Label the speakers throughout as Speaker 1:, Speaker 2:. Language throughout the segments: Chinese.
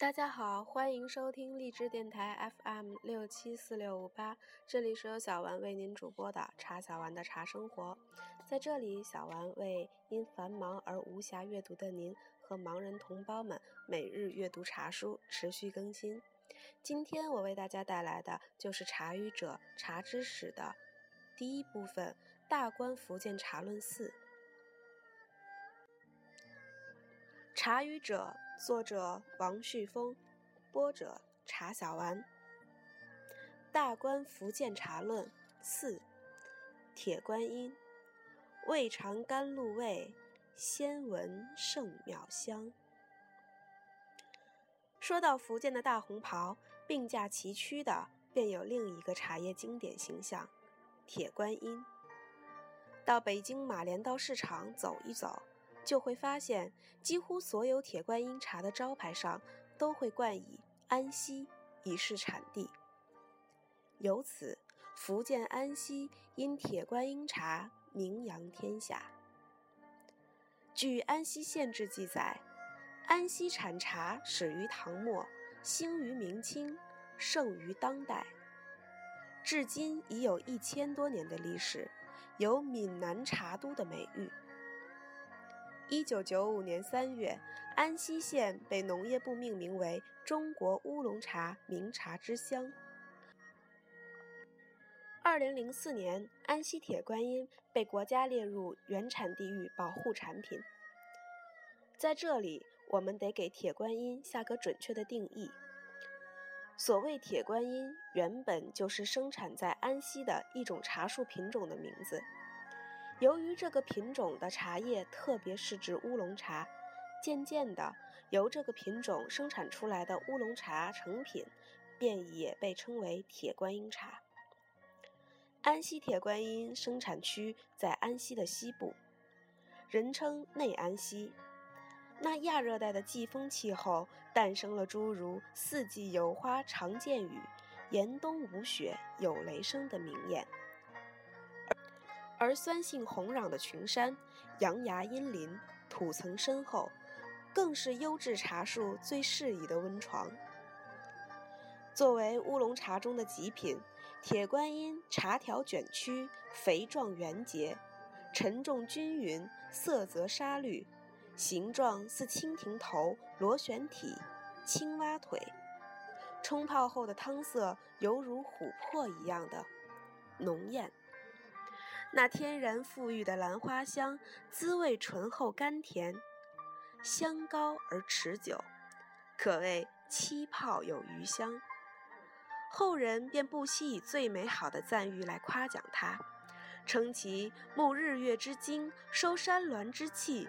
Speaker 1: 大家好，欢迎收听荔枝电台 FM 六七四六五八，这里是由小丸为您主播的茶小丸的茶生活。在这里，小丸为因繁忙而无暇阅读的您和盲人同胞们每日阅读茶书，持续更新。今天我为大家带来的就是《茶语者茶之史》的第一部分《大观福建茶论四》。《茶语者》作者王旭峰，播者茶小丸。《大观福建茶论》四，铁观音，味尝甘露味，先闻圣妙香。说到福建的大红袍，并驾齐驱的便有另一个茶叶经典形象——铁观音。到北京马连道市场走一走。就会发现，几乎所有铁观音茶的招牌上都会冠以安溪以示产地。由此，福建安溪因铁观音茶名扬天下。据《安溪县志》记载，安溪产茶始于唐末，兴于明清，盛于当代，至今已有一千多年的历史，有“闽南茶都”的美誉。一九九五年三月，安溪县被农业部命名为“中国乌龙茶名茶之乡”。二零零四年，安溪铁观音被国家列入原产地域保护产品。在这里，我们得给铁观音下个准确的定义。所谓铁观音，原本就是生产在安溪的一种茶树品种的名字。由于这个品种的茶叶特别是指乌龙茶，渐渐的，由这个品种生产出来的乌龙茶成品，便也被称为铁观音茶。安溪铁观音生产区在安溪的西部，人称内安溪。那亚热带的季风气候，诞生了诸如“四季有花常见雨，严冬无雪有雷声”的名谚。而酸性红壤的群山、阳崖阴林、土层深厚，更是优质茶树最适宜的温床。作为乌龙茶中的极品，铁观音茶条卷曲、肥壮圆结，沉重均匀，色泽沙绿，形状似蜻蜓头、螺旋体、青蛙腿，冲泡后的汤色犹如琥珀一样的浓艳。那天然馥郁的兰花香，滋味醇厚甘甜，香高而持久，可谓七泡有余香。后人便不惜以最美好的赞誉来夸奖它，称其沐日月之精，收山峦之气，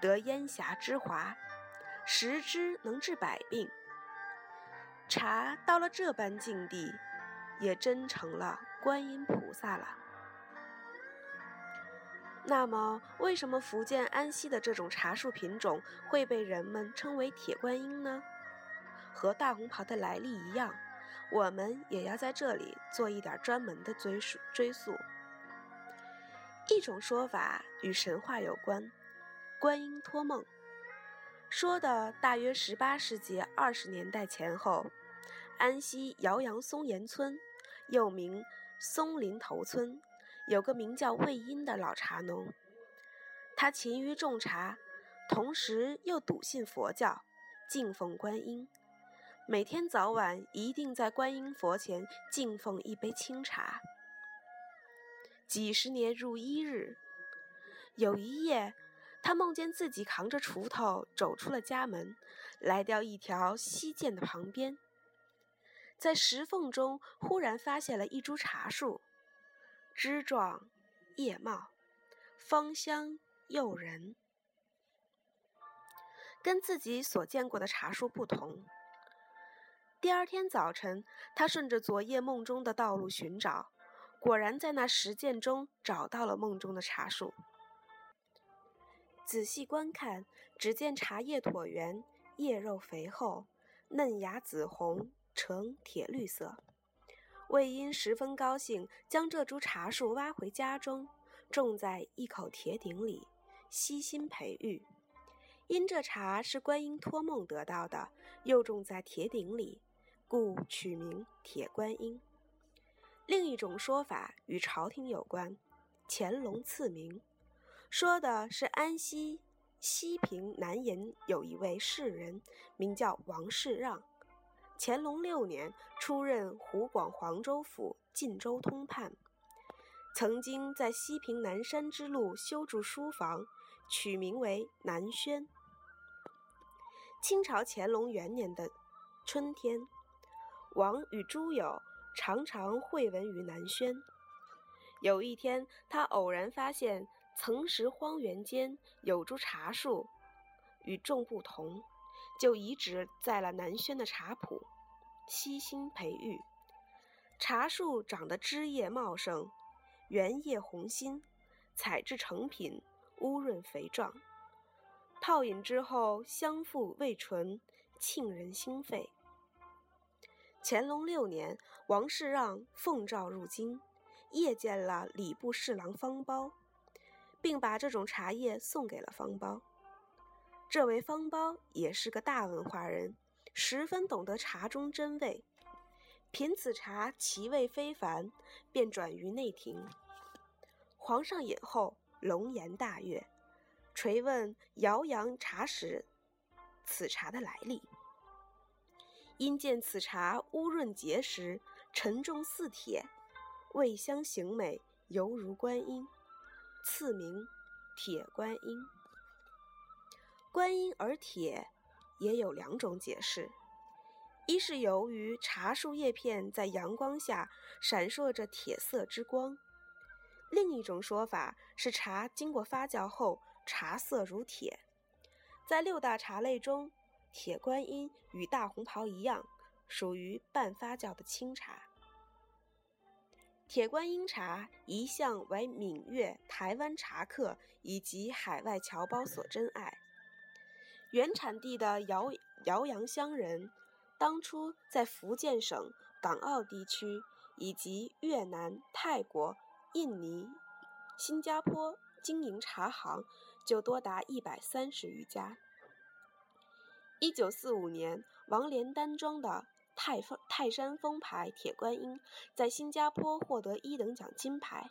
Speaker 1: 得烟霞之华，食之能治百病。茶到了这般境地，也真成了观音菩萨了。那么，为什么福建安溪的这种茶树品种会被人们称为铁观音呢？和大红袍的来历一样，我们也要在这里做一点专门的追溯。追溯。一种说法与神话有关，观音托梦，说的大约十八世纪二十年代前后，安溪姚阳松岩村，又名松林头村。有个名叫魏因的老茶农，他勤于种茶，同时又笃信佛教，敬奉观音，每天早晚一定在观音佛前敬奉一杯清茶。几十年如一日，有一夜，他梦见自己扛着锄头走出了家门，来到一条溪涧的旁边，在石缝中忽然发现了一株茶树。枝状叶茂，芳香诱人，跟自己所见过的茶树不同。第二天早晨，他顺着昨夜梦中的道路寻找，果然在那石涧中找到了梦中的茶树。仔细观看，只见茶叶椭圆，叶肉肥厚，嫩芽紫红，呈铁绿色。魏因十分高兴，将这株茶树挖回家中，种在一口铁鼎里，悉心培育。因这茶是观音托梦得到的，又种在铁鼎里，故取名铁观音。另一种说法与朝廷有关，乾隆赐名，说的是安西西平南岩有一位士人，名叫王世让。乾隆六年出任湖广黄州府晋州通判，曾经在西平南山之路修筑书房，取名为南轩。清朝乾隆元年的春天，王与诸友常常会闻于南轩。有一天，他偶然发现曾石荒原间有株茶树，与众不同，就移植在了南轩的茶圃，悉心培育。茶树长得枝叶茂盛，圆叶红心，采制成品，乌润肥壮。泡饮之后，香馥味醇，沁人心肺。乾隆六年，王世让奉诏入京，谒见了礼部侍郎方苞，并把这种茶叶送给了方苞。这位方苞也是个大文化人，十分懂得茶中真味。品此茶其味非凡，便转于内廷。皇上饮后，龙颜大悦。垂问姚阳茶史此茶的来历，因见此茶乌润结实，沉重似铁，味香形美，犹如观音，赐名铁观音。观音而铁，也有两种解释：一是由于茶树叶片在阳光下闪烁着铁色之光；另一种说法是茶经过发酵后。茶色如铁，在六大茶类中，铁观音与大红袍一样，属于半发酵的清茶。铁观音茶一向为闽粤、台湾茶客以及海外侨胞所珍爱。原产地的姚姚阳乡人，当初在福建省、港澳地区以及越南、泰国、印尼、新加坡经营茶行。就多达一百三十余家。一九四五年，王连丹庄的泰泰山峰牌铁观音在新加坡获得一等奖金牌。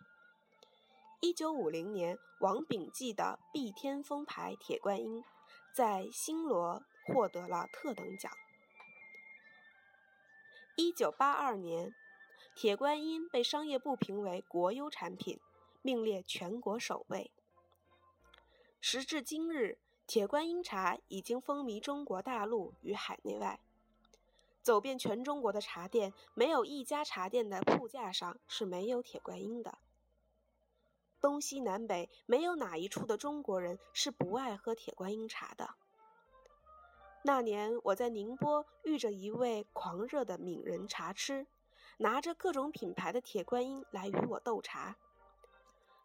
Speaker 1: 一九五零年，王秉骥的碧天峰牌铁观音在新罗获得了特等奖。一九八二年，铁观音被商业部评为国优产品，名列全国首位。时至今日，铁观音茶已经风靡中国大陆与海内外。走遍全中国的茶店，没有一家茶店的铺架上是没有铁观音的。东西南北，没有哪一处的中国人是不爱喝铁观音茶的。那年我在宁波遇着一位狂热的闽人茶痴，拿着各种品牌的铁观音来与我斗茶。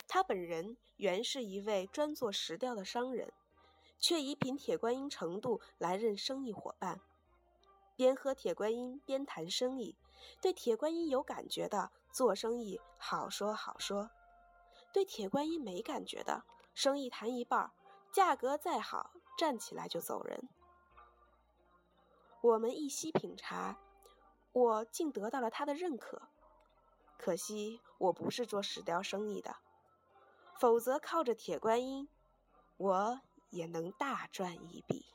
Speaker 1: 他本人原是一位专做石雕的商人，却以品铁观音程度来认生意伙伴。边喝铁观音边谈生意，对铁观音有感觉的做生意好说好说；对铁观音没感觉的，生意谈一半，价格再好，站起来就走人。我们一起品茶，我竟得到了他的认可。可惜我不是做石雕生意的。否则，靠着铁观音，我也能大赚一笔。